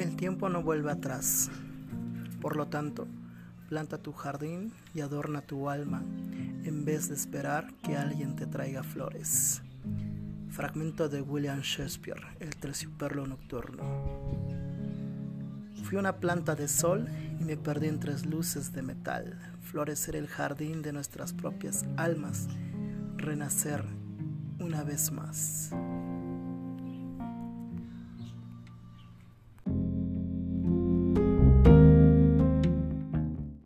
El tiempo no vuelve atrás. Por lo tanto, planta tu jardín y adorna tu alma en vez de esperar que alguien te traiga flores. Fragmento de William Shakespeare, El terciopelo nocturno. Fui una planta de sol y me perdí en tres luces de metal. Florecer el jardín de nuestras propias almas. Renacer una vez más.